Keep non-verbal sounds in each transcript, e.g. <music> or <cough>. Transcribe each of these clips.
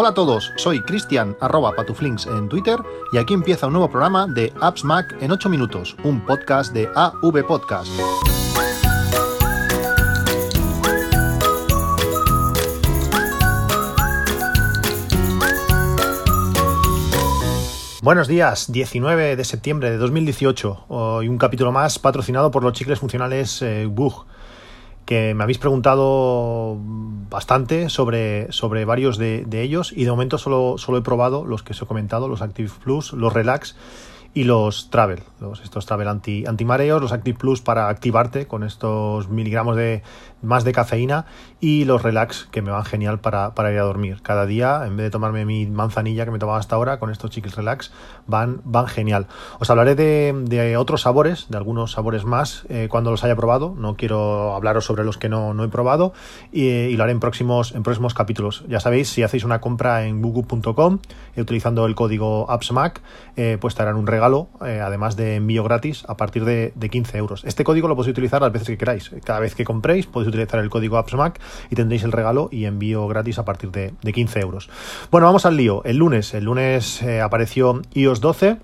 Hola a todos, soy Cristian arroba patuflinks en Twitter y aquí empieza un nuevo programa de Apps Mac en 8 minutos, un podcast de AV Podcast. Buenos días, 19 de septiembre de 2018, hoy un capítulo más patrocinado por los chicles funcionales eh, Bug que me habéis preguntado bastante sobre, sobre varios de, ellos y de momento solo, solo he probado los que os he comentado, los Active Plus, los Relax y los Travel, los, estos Travel anti, anti mareos, los Active Plus para activarte con estos miligramos de más de cafeína y los Relax que me van genial para, para, ir a dormir. Cada día, en vez de tomarme mi manzanilla que me tomaba hasta ahora, con estos chicles Relax van, van genial. Os hablaré de, de otros sabores, de algunos sabores más eh, cuando los haya probado. No quiero hablaros sobre los que no, no he probado y, lo haré en próximos, en próximos capítulos. Ya sabéis, si hacéis una compra en google.com eh, utilizando el código AppsMac, eh, pues te harán un regalo además de envío gratis, a partir de, 15 euros. Este código lo podéis utilizar las veces que queráis. Cada vez que compréis podéis utilizar el código AppsMac y tendréis el regalo y envío gratis a partir de, 15 euros. Bueno, vamos al lío. El lunes, el lunes eh, apareció iOS 12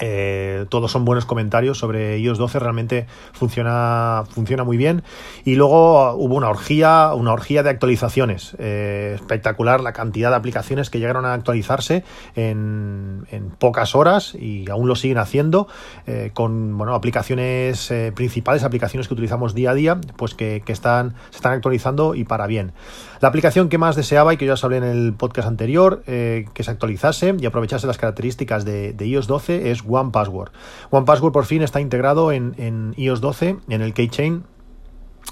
eh, todos son buenos comentarios sobre iOS 12, realmente funciona, funciona muy bien. Y luego hubo una orgía, una orgía de actualizaciones. Eh, espectacular la cantidad de aplicaciones que llegaron a actualizarse en, pocas horas y aún lo siguen haciendo eh, con bueno, aplicaciones principales, aplicaciones que utilizamos día a día, pues que, están, se están actualizando y para bien. La aplicación que más deseaba y que ya os hablé en el podcast anterior, que se actualizase y aprovechase las características de, iOS 12 es One Password. One Password por fin está integrado en, iOS 12, en el keychain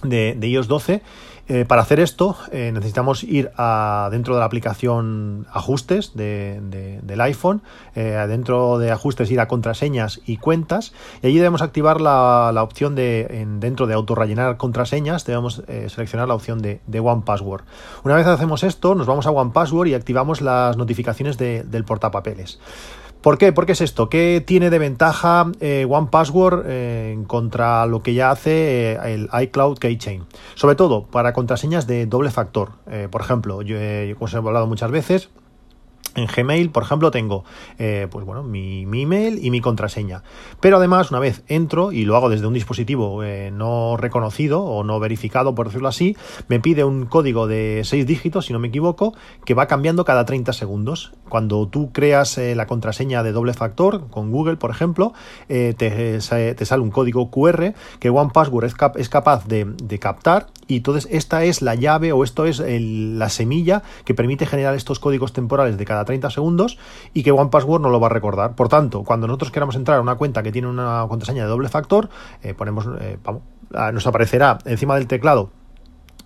de iOS 12. Eh, para hacer esto eh, necesitamos ir a, dentro de la aplicación ajustes del iPhone, eh, dentro de ajustes ir a contraseñas y cuentas y allí debemos activar la, opción de dentro de autorrellenar contraseñas, debemos seleccionar la opción de, One Password. Una vez hacemos esto nos vamos a One Password y activamos las notificaciones del portapapeles. ¿Por qué? ¿Por qué es esto? ¿Qué tiene de ventaja eh, One Password eh, contra lo que ya hace eh, el iCloud Keychain? Sobre todo para contraseñas de doble factor. por ejemplo, yo, he hablado muchas veces, en Gmail, por ejemplo, tengo eh, pues bueno, mi, email y mi contraseña. Pero además, una vez entro y lo hago desde un dispositivo eh, no reconocido o no verificado, por decirlo así, me pide un código de 6 dígitos, si no me equivoco, que va cambiando cada 30 segundos. Cuando tú creas eh, la contraseña de doble factor con Google, por ejemplo, te, te, sale un código QR que OnePassword es, es capaz de captar y entonces esta es la llave o esto es la semilla que permite generar estos códigos temporales de cada 30 segundos y que OnePassword no lo va a recordar. Por tanto, cuando nosotros queramos entrar a una cuenta que tiene una contraseña de doble factor, eh, ponemos, eh, ah, nos aparecerá encima del teclado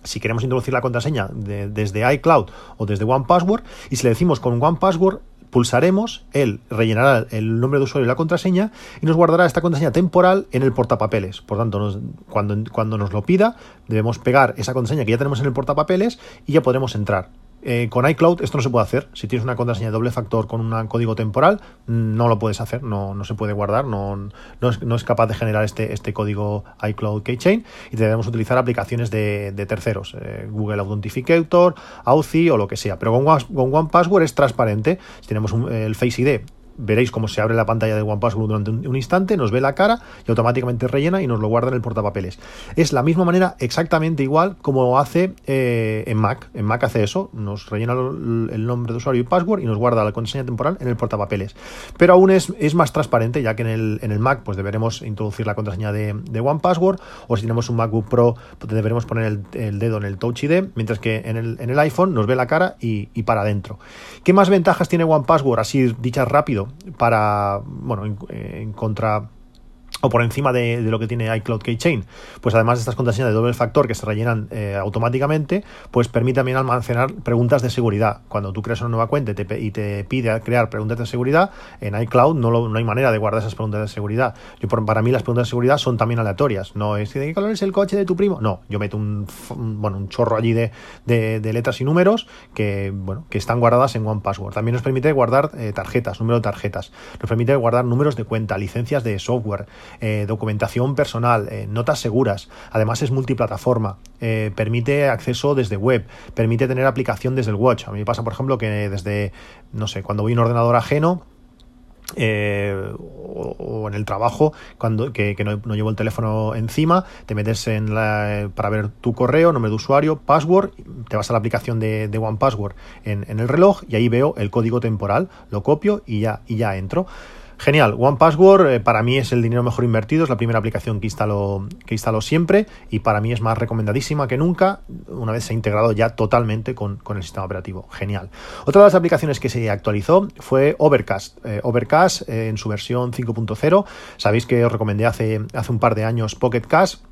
si queremos introducir la contraseña desde iCloud o desde OnePassword y si le decimos con OnePassword pulsaremos, él rellenará el nombre de usuario y la contraseña y nos guardará esta contraseña temporal en el portapapeles. Por tanto, cuando, cuando nos lo pida, debemos pegar esa contraseña que ya tenemos en el portapapeles y ya podremos entrar. Eh, con iCloud esto no se puede hacer. Si tienes una contraseña doble factor con un código temporal, no lo puedes hacer, no, no se puede guardar, no, no, es, no, es, capaz de generar este, este código iCloud Keychain y debemos utilizar aplicaciones de, terceros, eh, Google Authenticator, Authy o lo que sea. Pero con, con One es transparente. Si tenemos el Face ID veréis cómo se abre la pantalla de OnePassword durante un, instante, nos ve la cara y automáticamente rellena y nos lo guarda en el portapapeles. Es la misma manera exactamente igual como hace eh, en Mac. En Mac hace eso, nos rellena el nombre de usuario y password y nos guarda la contraseña temporal en el portapapeles. Pero aún es, más transparente, ya que en el, Mac pues deberemos introducir la contraseña de, de OnePassword o si tenemos un MacBook Pro pues deberemos poner el, dedo en el Touch ID, mientras que en el, en el iPhone nos ve la cara y, y para adentro. ¿Qué más ventajas tiene OnePassword? Así dichas rápido para, bueno, en contra o por encima de, lo que tiene iCloud Keychain, pues además de estas contraseñas de doble factor que se rellenan eh, automáticamente, pues permite también almacenar preguntas de seguridad. Cuando tú creas una nueva cuenta y te, pide crear preguntas de seguridad, en iCloud no, no, hay manera de guardar esas preguntas de seguridad. Yo, para mí las preguntas de seguridad son también aleatorias. No es de qué color es el coche de tu primo. No, yo meto un, chorro allí de, de, letras y números que, bueno, que están guardadas en OnePassword. También nos permite guardar eh, tarjetas, número de tarjetas. Nos permite guardar números de cuenta, licencias de software. Documentación personal, notas seguras. Además es multiplataforma, permite acceso desde web, permite tener aplicación desde el watch. A mí me pasa, por ejemplo, que desde, no sé, cuando voy a un ordenador ajeno, eh, o, en el trabajo cuando que, no, llevo el teléfono encima te metes en la, para ver tu correo nombre de usuario password te vas a la aplicación de, de One Password en, en, el reloj y ahí veo el código temporal lo copio y ya y ya entro Genial, One Password eh, para mí es el dinero mejor invertido, es la primera aplicación que instalo, que instalo siempre y para mí es más recomendadísima que nunca una vez se ha integrado ya totalmente con, el sistema operativo. Genial. Otra de las aplicaciones que se actualizó fue Overcast. Eh, Overcast eh, en su versión 5.0. Sabéis que os recomendé hace, hace un par de años Pocket Cast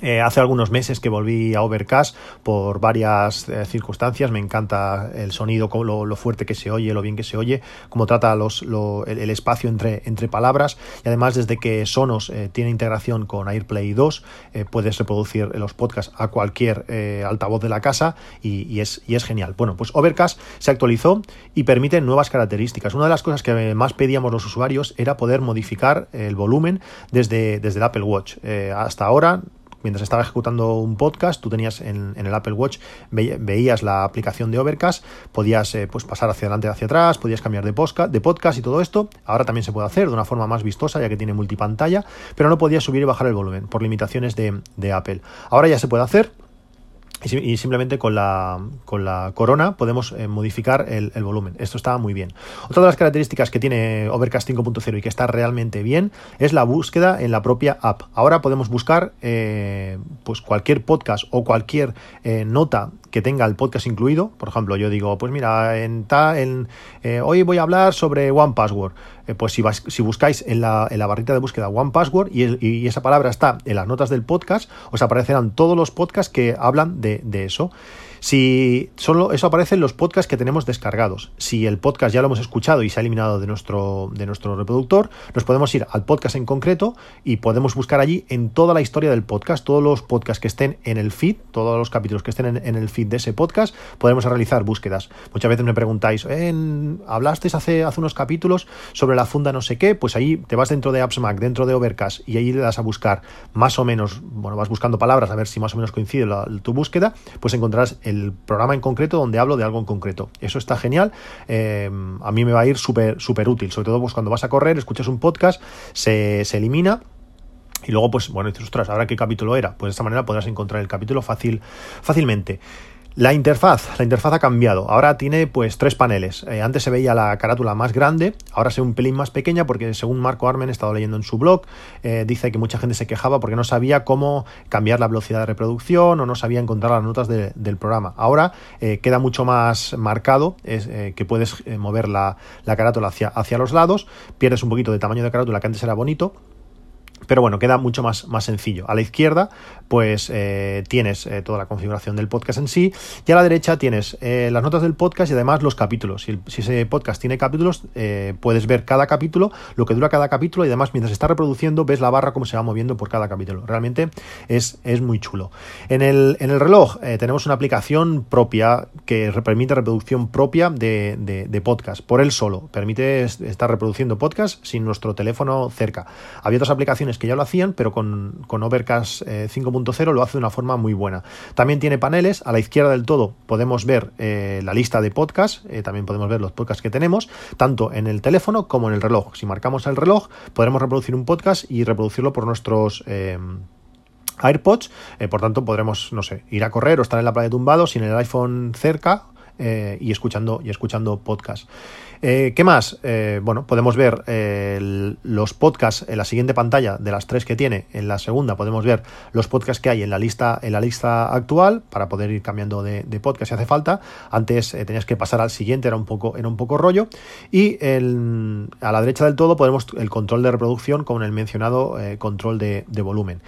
eh, hace algunos meses que volví a Overcast por varias eh, circunstancias. Me encanta el sonido, lo, fuerte que se oye, lo bien que se oye, cómo trata el, espacio entre, entre palabras. Y además, desde que Sonos eh, tiene integración con AirPlay 2, puedes reproducir los podcasts a cualquier altavoz de la casa y, es, y es genial. Bueno, pues Overcast se actualizó y permite nuevas características. Una de las cosas que más pedíamos los usuarios era poder modificar el volumen desde, desde el Apple Watch. hasta ahora mientras estaba ejecutando un podcast, tú tenías en, el Apple Watch, veías la aplicación de Overcast, podías eh, pues pasar hacia adelante, hacia atrás, podías cambiar de podcast, de podcast y todo esto. Ahora también se puede hacer de una forma más vistosa, ya que tiene multipantalla, pero no podías subir y bajar el volumen por limitaciones de, de Apple. Ahora ya se puede hacer y simplemente con la, con la corona podemos eh, modificar el, volumen. Esto está muy bien. Otra de las características que tiene Overcast 5.0 y que está realmente bien es la búsqueda en la propia app. Ahora podemos buscar eh, pues cualquier podcast o cualquier eh, nota que tenga el podcast incluido. Por ejemplo, yo digo, pues mira, en, en hoy voy a hablar sobre One Password. pues si, si buscáis en la, en la, barrita de búsqueda One Password y, y esa palabra está en las notas del podcast, os aparecerán todos los podcasts que hablan de de, eso. Si solo eso aparece en los podcasts que tenemos descargados. Si el podcast ya lo hemos escuchado y se ha eliminado de nuestro, de nuestro reproductor, nos podemos ir al podcast en concreto y podemos buscar allí en toda la historia del podcast, todos los podcasts que estén en el feed, todos los capítulos que estén en, el feed de ese podcast, podemos realizar búsquedas. Muchas veces me preguntáis, hablasteis hace, hace unos capítulos sobre la funda no sé qué, pues ahí te vas dentro de AppsMac, dentro de Overcast y ahí le das a buscar más o menos, bueno, vas buscando palabras a ver si más o menos coincide tu búsqueda, pues encontrarás el programa en concreto donde hablo de algo en concreto. Eso está genial. Eh, a mí me va a ir súper súper útil. Sobre todo pues, cuando vas a correr, escuchas un podcast, se, se elimina. Y luego, pues, bueno, dices, ostras, ¿ahora qué capítulo era? Pues de esta manera podrás encontrar el capítulo fácil, fácilmente. La interfaz, la interfaz ha cambiado. Ahora tiene pues tres paneles. Eh, antes se veía la carátula más grande, ahora se ve un pelín más pequeña porque según Marco Armen he estado leyendo en su blog, eh, dice que mucha gente se quejaba porque no sabía cómo cambiar la velocidad de reproducción o no sabía encontrar las notas del programa. Ahora eh, queda mucho más marcado, es, que puedes mover la, la carátula hacia, hacia los lados, pierdes un poquito de tamaño de carátula que antes era bonito pero bueno, queda mucho más, más sencillo. A la izquierda, pues eh, tienes eh, toda la configuración del podcast en sí. Y a la derecha tienes eh, las notas del podcast y además los capítulos. Si, ese podcast tiene capítulos, puedes ver cada capítulo, lo que dura cada capítulo y además mientras está reproduciendo ves la barra cómo se va moviendo por cada capítulo. Realmente es, es muy chulo. En el, en el reloj tenemos una aplicación propia que permite reproducción propia de, de, podcast por él solo. Permite estar reproduciendo podcast sin nuestro teléfono cerca. Había otras aplicaciones que ya lo hacían, pero con, con Overcast 5.0 eh, lo hace de una forma muy buena. También tiene paneles, a la izquierda del todo podemos ver eh, la lista de podcasts, eh, también podemos ver los podcasts que tenemos, tanto en el teléfono como en el reloj. Si marcamos el reloj, podremos reproducir un podcast y reproducirlo por nuestros... AirPods, por tanto podremos, no sé, ir a correr o estar en la playa tumbado sin el iPhone cerca eh, y escuchando y escuchando podcast. Eh, ¿Qué más? Eh, bueno, podemos ver los podcasts en la siguiente pantalla de las tres que tiene. En la segunda podemos ver los podcasts que hay en la lista, en la lista actual para poder ir cambiando de, podcast si hace falta. Antes tenías que pasar al siguiente, era un poco, era un poco rollo. Y a la derecha del todo podemos el control de reproducción con el mencionado control de volumen.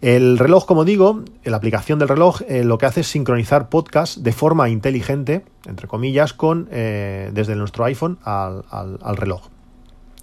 El reloj, como digo, la aplicación del reloj eh, lo que hace es sincronizar podcast de forma inteligente, entre comillas, con eh, desde nuestro iPhone al, reloj.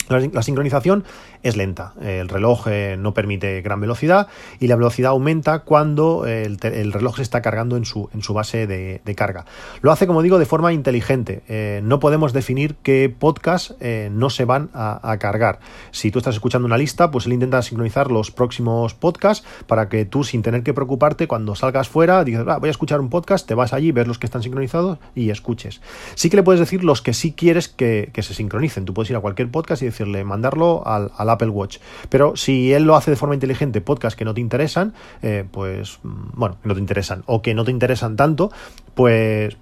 La, sincronización es lenta. El reloj eh, no permite gran velocidad y la velocidad aumenta cuando el, reloj se está cargando en su, en su base de, carga. Lo hace, como digo, de forma inteligente. Eh, no podemos definir qué podcasts eh, no se van a, cargar. Si tú estás escuchando una lista, pues él intenta sincronizar los próximos podcasts para que tú, sin tener que preocuparte, cuando salgas fuera, ah, voy a escuchar un podcast, te vas allí, ves los que están sincronizados y escuches. Sí que le puedes decir los que sí quieres que, que se sincronicen. Tú puedes ir a cualquier podcast y decirle, mandarlo al, Apple Watch. Pero si él lo hace de forma inteligente, podcasts que no te interesan, eh, pues, mm, bueno, que no te interesan, o que no te interesan tanto, pues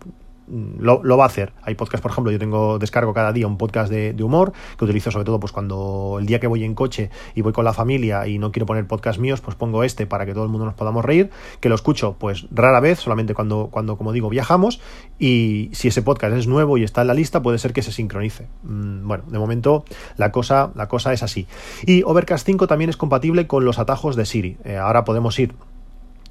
lo, va a hacer. Hay podcasts, por ejemplo, yo tengo, descargo cada día un podcast de, humor que utilizo sobre todo pues cuando el día que voy en coche y voy con la familia y no quiero poner podcast míos, pues pongo este para que todo el mundo nos podamos reír, que lo escucho pues rara vez, solamente cuando, cuando como digo, viajamos y si ese podcast es nuevo y está en la lista, puede ser que se sincronice. Mm, bueno, de momento la cosa, la cosa es así. Y Overcast 5 también es compatible con los atajos de Siri. Eh, ahora podemos ir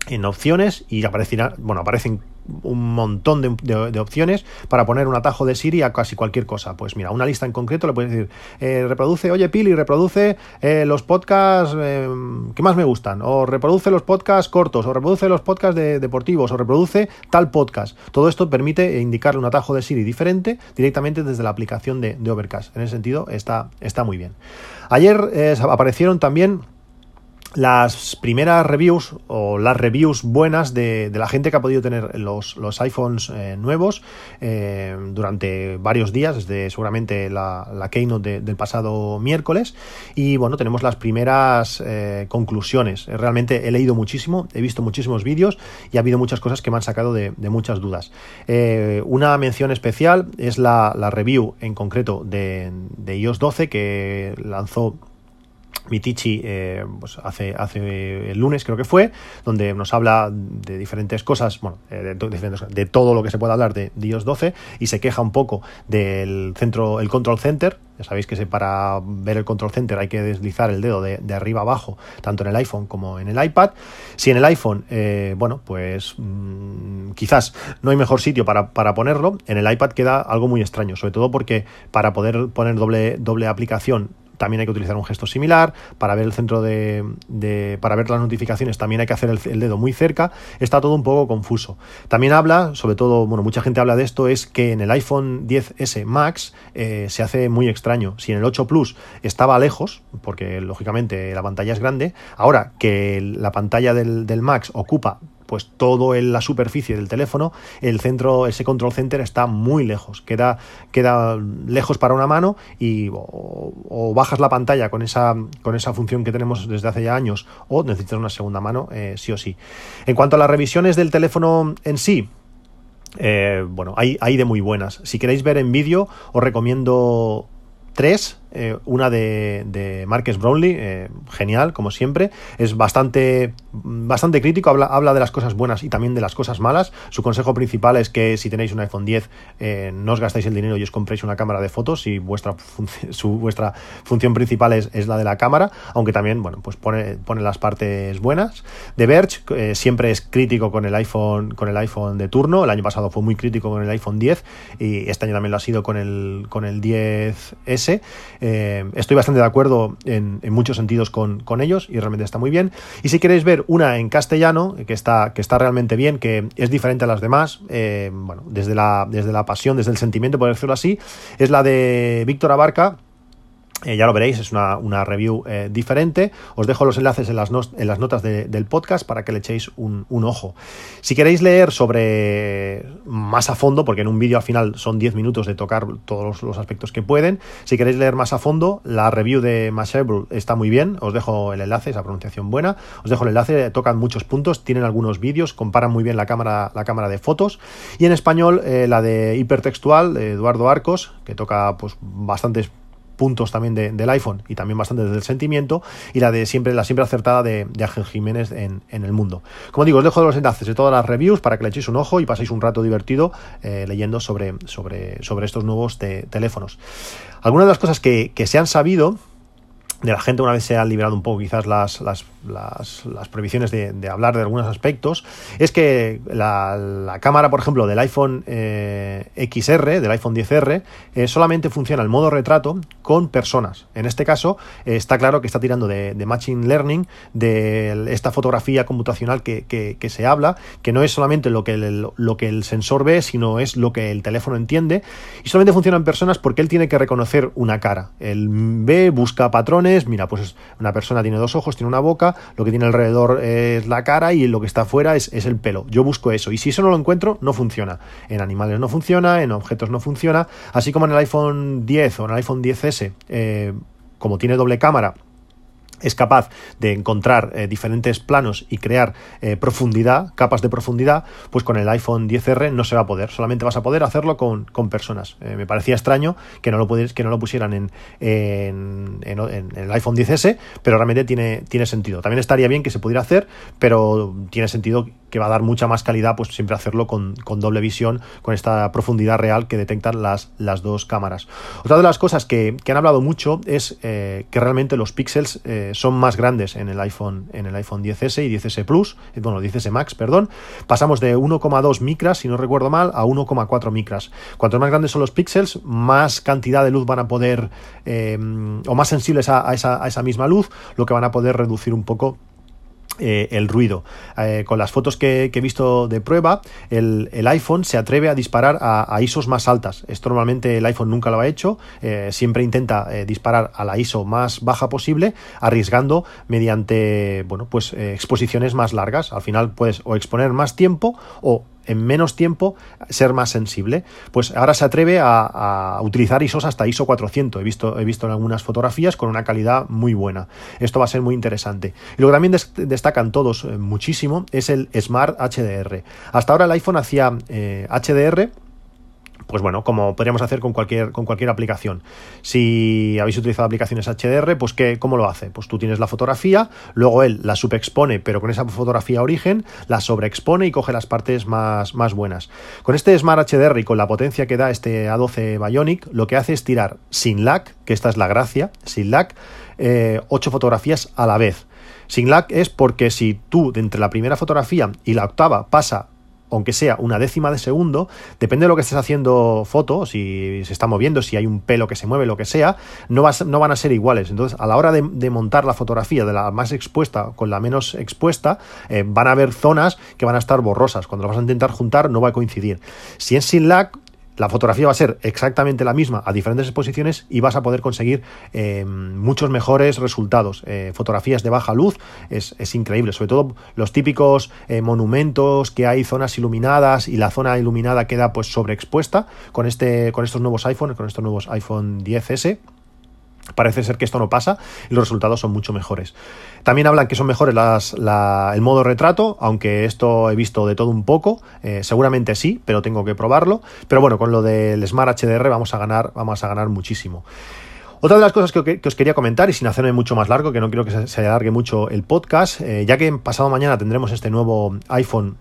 en opciones y aparecen, bueno, aparecen un montón de, opciones para poner un atajo de Siri a casi cualquier cosa. Pues mira, una lista en concreto le puedes decir, eh, reproduce, oye Pili, reproduce eh, los podcasts eh, que más me gustan, o reproduce los podcasts cortos, o reproduce los podcasts de, deportivos, o reproduce tal podcast. Todo esto permite indicarle un atajo de Siri diferente directamente desde la aplicación de, Overcast. En ese sentido está, está muy bien. Ayer aparecieron también las primeras reviews o las reviews buenas de, la gente que ha podido tener los, los iPhones eh, nuevos eh, durante varios días, desde seguramente la, la keynote del pasado miércoles. Y bueno, tenemos las primeras eh, conclusiones. Realmente he leído muchísimo, he visto muchísimos vídeos y ha habido muchas cosas que me han sacado de, muchas dudas. una mención especial es la, la review en concreto de, de iOS 12 que lanzó Mitichi eh, pues hace, hace el lunes creo que fue, donde nos habla de diferentes cosas, bueno, eh, de, todo lo que se puede hablar de iOS 12 y se queja un poco del centro, el control center. Ya sabéis que para ver el control center hay que deslizar el dedo de, arriba abajo, tanto en el iPhone como en el iPad. Si en el iPhone, eh, bueno, pues mm, quizás no hay mejor sitio para, para, ponerlo, en el iPad queda algo muy extraño, sobre todo porque para poder poner doble, doble aplicación también hay que utilizar un gesto similar. Para ver el centro de, para ver las notificaciones también hay que hacer el, dedo muy cerca. Está todo un poco confuso. También habla, sobre todo, bueno, mucha gente habla de esto, es que en el iPhone 10S Max eh, se hace muy extraño. Si en el 8 Plus estaba lejos, porque lógicamente la pantalla es grande, ahora que la pantalla del, del Max ocupa pues todo en la superficie del teléfono, el centro, ese control center está muy lejos, queda, queda lejos para una mano y o, bajas la pantalla con esa, con esa función que tenemos desde hace ya años o necesitas una segunda mano eh, sí o sí. En cuanto a las revisiones del teléfono en sí, eh, bueno, hay, hay de muy buenas. Si queréis ver en vídeo, os recomiendo tres eh, una de, de Marques Brownlee, eh, genial, como siempre. Es bastante, bastante crítico, habla, habla de las cosas buenas y también de las cosas malas. Su consejo principal es que si tenéis un iPhone 10, eh, no os gastáis el dinero y os compréis una cámara de fotos y vuestra, <laughs> su, vuestra función principal es, es, la de la cámara, aunque también, bueno, pues pone, pone las partes buenas. De Verge siempre es crítico con el iPhone, con el iPhone de turno. El año pasado fue muy crítico con el iPhone 10 y este año también lo ha sido con el, con el 10S. Eh, estoy bastante de acuerdo en, muchos sentidos con, ellos y realmente está muy bien. Y si queréis ver una en castellano, que está, que está realmente bien, que es diferente a las demás, eh, bueno, desde la, desde la pasión, desde el sentimiento, por decirlo así, es la de Víctor Abarca eh, ya lo veréis, es una, review eh, diferente. Os dejo los enlaces en las, en las notas del podcast para que le echéis un, ojo. Si queréis leer sobre más a fondo, porque en un vídeo al final son 10 minutos de tocar todos los, aspectos que pueden, si queréis leer más a fondo, la review de Mashable está muy bien. Os dejo el enlace, esa pronunciación buena. Os dejo el enlace, tocan muchos puntos, tienen algunos vídeos, comparan muy bien la cámara, la cámara de fotos. Y en español, eh, la de hipertextual de Eduardo Arcos, que toca pues bastantes puntos también del iPhone y también bastante del sentimiento, y la de siempre, la siempre acertada de, Ángel Jiménez en, el mundo. Como digo, os dejo los enlaces de todas las reviews para que le echéis un ojo y paséis un rato divertido eh, leyendo sobre, sobre, sobre estos nuevos teléfonos. Algunas de las cosas que, se han sabido de la gente una vez se han liberado un poco quizás las, las, las, prohibiciones de, hablar de algunos aspectos, es que la, cámara, por ejemplo, del iPhone eh, XR, del iPhone 10R, eh, solamente funciona el modo retrato con personas. En este caso, eh, está claro que está tirando de, Machine Learning, de esta fotografía computacional que, que, se habla, que no es solamente lo que, el, lo que el sensor ve, sino es lo que el teléfono entiende, y solamente funciona en personas porque él tiene que reconocer una cara. Él ve, busca patrones, mira, pues una persona tiene dos ojos, tiene una boca, lo que tiene alrededor es la cara y lo que está afuera es, es el pelo. Yo busco eso y si eso no lo encuentro, no funciona. En animales no funciona, en objetos no funciona, así como en el iPhone 10 o en el iPhone 10S, eh, como tiene doble cámara, es capaz de encontrar eh, diferentes planos y crear eh, profundidad, capas de profundidad, pues con el iPhone 10R no se va a poder. Solamente vas a poder hacerlo con, con personas. Eh, me parecía extraño que no lo, que no lo pusieran en, en, en, en, el iPhone 10S, pero realmente tiene, tiene sentido. También estaría bien que se pudiera hacer, pero tiene sentido que va a dar mucha más calidad, pues siempre hacerlo con, con doble visión, con esta profundidad real que detectan las, las dos cámaras. Otra de las cosas que, que han hablado mucho es que realmente los píxeles son más grandes en el iPhone, en el iPhone 10S y 10S Plus, bueno, 10S Max, perdón. Pasamos de 1,2 micras, si no recuerdo mal, a 1,4 micras. Cuanto más grandes son los píxeles, más cantidad de luz van a poder, eh, o más sensibles a, esa, a esa misma luz, lo que van a poder reducir un poco eh, el ruido. Eh, con las fotos que, he visto de prueba, el, el iPhone se atreve a disparar a, ISOs más altas. Esto normalmente el iPhone nunca lo ha hecho, eh, siempre intenta disparar a la ISO más baja posible, arriesgando mediante bueno, pues, exposiciones más largas. Al final puedes o exponer más tiempo o en menos tiempo ser más sensible. Pues ahora se atreve a, utilizar ISOs hasta ISO 400. He visto, he visto en algunas fotografías con una calidad muy buena. Esto va a ser muy interesante. Y lo que también des destacan todos eh, muchísimo es el Smart HDR. Hasta ahora el iPhone hacía eh, HDR pues bueno, como podríamos hacer con cualquier, con cualquier aplicación. Si habéis utilizado aplicaciones HDR, pues ¿qué, ¿cómo lo hace? Pues tú tienes la fotografía, luego él la subexpone, pero con esa fotografía origen, la sobreexpone y coge las partes más, más buenas. Con este Smart HDR y con la potencia que da este A12 Bionic, lo que hace es tirar sin lag, que esta es la gracia, sin lag, eh, 8 fotografías a la vez. Sin lag es porque si tú, de entre la primera fotografía y la octava, pasa aunque sea una décima de segundo, depende de lo que estés haciendo foto, si se está moviendo, si hay un pelo que se mueve, lo que sea, no, vas, no van a ser iguales. Entonces, a la hora de, montar la fotografía de la más expuesta con la menos expuesta, eh, van a haber zonas que van a estar borrosas. Cuando lo vas a intentar juntar, no va a coincidir. Si es sin lag, la fotografía va a ser exactamente la misma a diferentes exposiciones y vas a poder conseguir eh, muchos mejores resultados. Eh, fotografías de baja luz es, es, increíble, sobre todo los típicos eh, monumentos que hay zonas iluminadas y la zona iluminada queda pues sobreexpuesta con, este, con estos nuevos iPhones, con estos nuevos iPhone 10S. Parece ser que esto no pasa y los resultados son mucho mejores. También hablan que son mejores las, la, el modo retrato, aunque esto he visto de todo un poco. Eh, seguramente sí, pero tengo que probarlo. Pero bueno, con lo del Smart HDR vamos a ganar, vamos a ganar muchísimo. Otra de las cosas que, que, os quería comentar, y sin hacerme mucho más largo, que no quiero que se, alargue mucho el podcast, eh, ya que pasado mañana tendremos este nuevo iPhone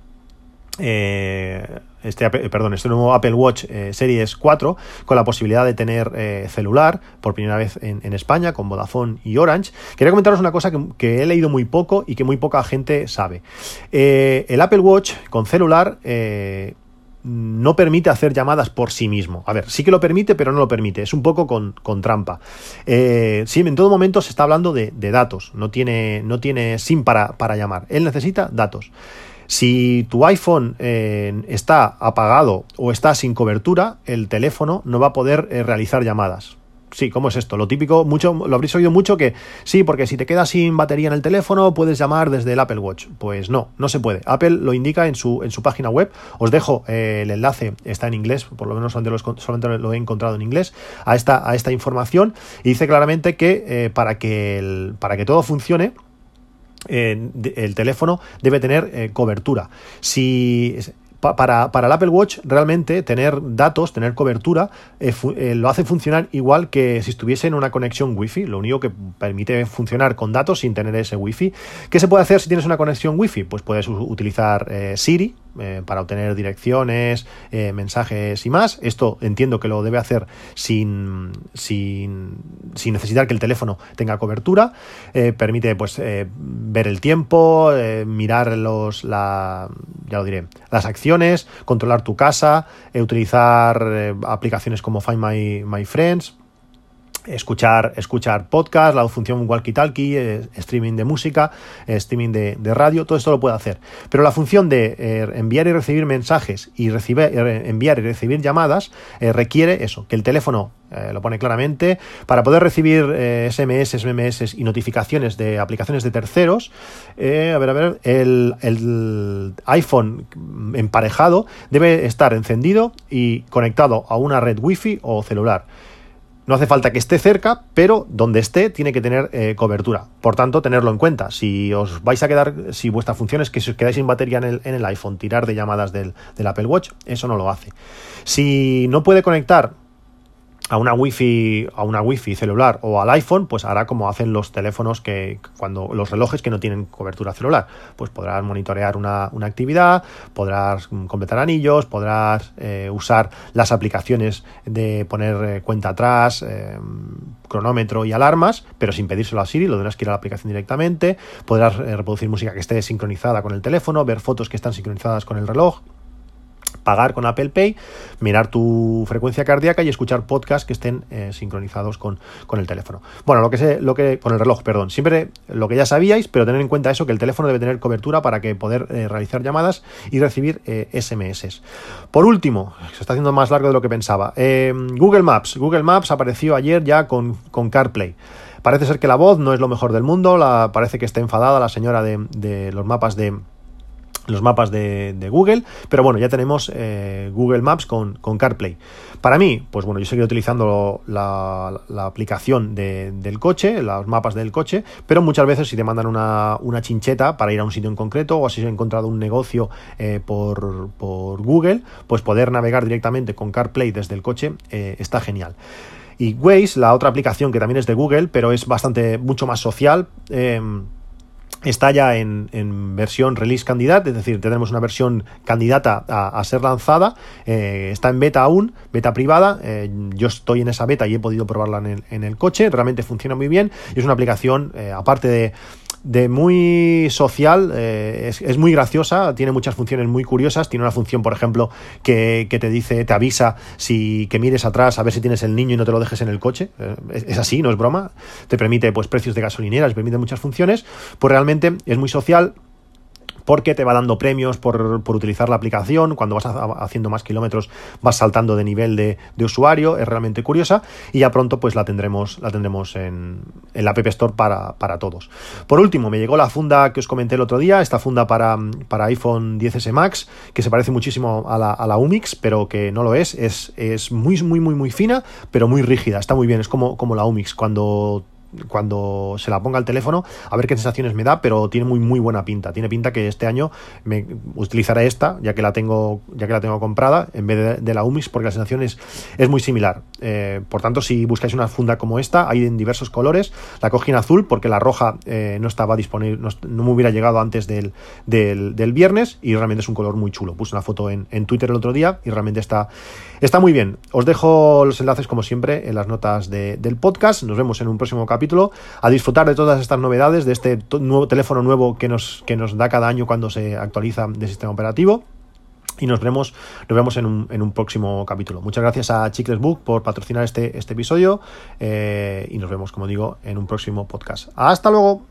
este, perdón, este nuevo Apple Watch eh, Series 4 con la posibilidad de tener eh, celular por primera vez en, España con Vodafone y Orange. Quería comentaros una cosa que, he leído muy poco y que muy poca gente sabe. Eh, el Apple Watch con celular eh, no permite hacer llamadas por sí mismo. A ver, sí que lo permite, pero no lo permite. Es un poco con, con trampa. Eh, sí, en todo momento se está hablando de, de, datos. No tiene, no tiene SIM para, para llamar. Él necesita datos. Si tu iPhone eh, está apagado o está sin cobertura, el teléfono no va a poder eh, realizar llamadas. Sí, ¿cómo es esto? Lo típico, mucho, lo habréis oído mucho que sí, porque si te quedas sin batería en el teléfono puedes llamar desde el Apple Watch. Pues no, no se puede. Apple lo indica en su, en su página web. Os dejo eh, el enlace, está en inglés, por lo menos solamente lo, he encontrado en inglés, a esta, a esta información. Y dice claramente que para, que para que todo funcione, el teléfono debe tener eh, cobertura. Si para, para, el Apple Watch realmente tener datos, tener cobertura, eh, eh, lo hace funcionar igual que si estuviese en una conexión Wi-Fi. Lo único que permite funcionar con datos sin tener ese Wi-Fi. ¿Qué se puede hacer si tienes una conexión Wi-Fi? Pues puedes utilizar Siri eh, para obtener direcciones, eh, mensajes y más. Esto entiendo que lo debe hacer sin, sin, sin necesitar que el teléfono tenga cobertura. permite pues ver el tiempo, mirar los, la, ya lo diré, las acciones, controlar tu casa, utilizar aplicaciones como Find My, My Friends escuchar, escuchar podcast, la función walkie-talkie, eh, streaming de música, eh, streaming de, radio, todo esto lo puede hacer. Pero la función de eh, enviar y recibir mensajes y recibir, enviar y recibir llamadas requiere eso, que el teléfono lo pone claramente, para poder recibir SMS, MMS y notificaciones de aplicaciones de terceros, a ver, a ver, el, el iPhone emparejado debe estar encendido y conectado a una red wifi o celular. No hace falta que esté cerca, pero donde esté tiene que tener eh, cobertura. Por tanto, tenerlo en cuenta. Si os vais a quedar, si vuestra función es que si os quedáis sin batería en el, en el iPhone, tirar de llamadas del, del Apple Watch, eso no lo hace. Si no puede conectar a una wifi a una wifi celular o al iPhone pues hará como hacen los teléfonos que cuando los relojes que no tienen cobertura celular. Pues podrás monitorear una, actividad podrás completar anillos podrás eh, usar las aplicaciones de poner eh, cuenta atrás eh, cronómetro y alarmas pero sin pedírselo a Siri lo tendrás que ir a la aplicación directamente. Podrás reproducir música que esté sincronizada con el teléfono ver fotos que están sincronizadas con el reloj pagar con Apple Pay, mirar tu frecuencia cardíaca y escuchar podcasts que estén eh, sincronizados con, con, el teléfono. Bueno, lo que sé, lo que, con el reloj, perdón. Siempre lo que ya sabíais, pero tener en cuenta eso, que el teléfono debe tener cobertura para que poder eh, realizar llamadas y recibir SMS. Eh, Por último, se está haciendo más largo de lo que pensaba. Google Maps. Google Maps apareció ayer ya con, con CarPlay. Parece ser que la voz no es lo mejor del mundo, parece que está enfadada la señora de, de los mapas de, los mapas de, Google, pero bueno, ya tenemos eh, Google Maps con, CarPlay. Para mí, pues bueno, yo seguiré utilizando la, aplicación del coche, los mapas del coche, pero muchas veces si te mandan una, chincheta para ir a un sitio en concreto o si he encontrado un negocio eh, por, Google, pues poder navegar directamente con CarPlay desde el coche eh, está genial. Y Waze, la otra aplicación que también es de Google, pero es bastante mucho más social, está ya en, versión release candidate, es decir, tenemos una versión candidata a, ser lanzada, eh, está en beta aún, beta privada, eh, yo estoy en esa beta y he podido probarla en el, en el coche, realmente funciona muy bien, es una aplicación, eh, aparte de de muy social, eh, es, muy graciosa, tiene muchas funciones muy curiosas, tiene una función, por ejemplo, que, te dice, te avisa si que mires atrás a ver si tienes el niño y no te lo dejes en el coche, eh, es, así, no es broma, te permite pues precios de gasolineras, permite muchas funciones, pues realmente es muy social, porque te va dando premios por, utilizar la aplicación, cuando vas haciendo más kilómetros vas saltando de nivel de, usuario, es realmente curiosa. Y ya pronto pues la tendremos, la tendremos en, la App Store para, todos. Por último, me llegó la funda que os comenté el otro día, esta funda para, para iPhone 10S Max, que se parece muchísimo a la, a la Umix, pero que no lo es, es, es muy, muy, muy, muy fina, pero muy rígida, está muy bien, es como, como la Umix, cuando cuando se la ponga al teléfono, a ver qué sensaciones me da, pero tiene muy muy buena pinta. Tiene pinta que este año me utilizaré esta, ya que la tengo, ya que la tengo comprada, en vez de, la Umix, porque la sensación es, muy similar. Eh, por tanto, si buscáis una funda como esta, hay en diversos colores. La cogí en azul porque la roja eh, no estaba disponible, no, me hubiera llegado antes del, del, viernes y realmente es un color muy chulo. Puse una foto en, en Twitter el otro día y realmente está, está muy bien. Os dejo los enlaces, como siempre, en las notas del podcast. Nos vemos en un próximo a disfrutar de todas estas novedades, de este nuevo teléfono nuevo que nos, que nos da cada año cuando se actualiza de sistema operativo. Y nos vemos, nos vemos en un, en un próximo capítulo. Muchas gracias a Chicles Book por patrocinar este, este episodio. Eh, y nos vemos, como digo, en un próximo podcast. ¡Hasta luego!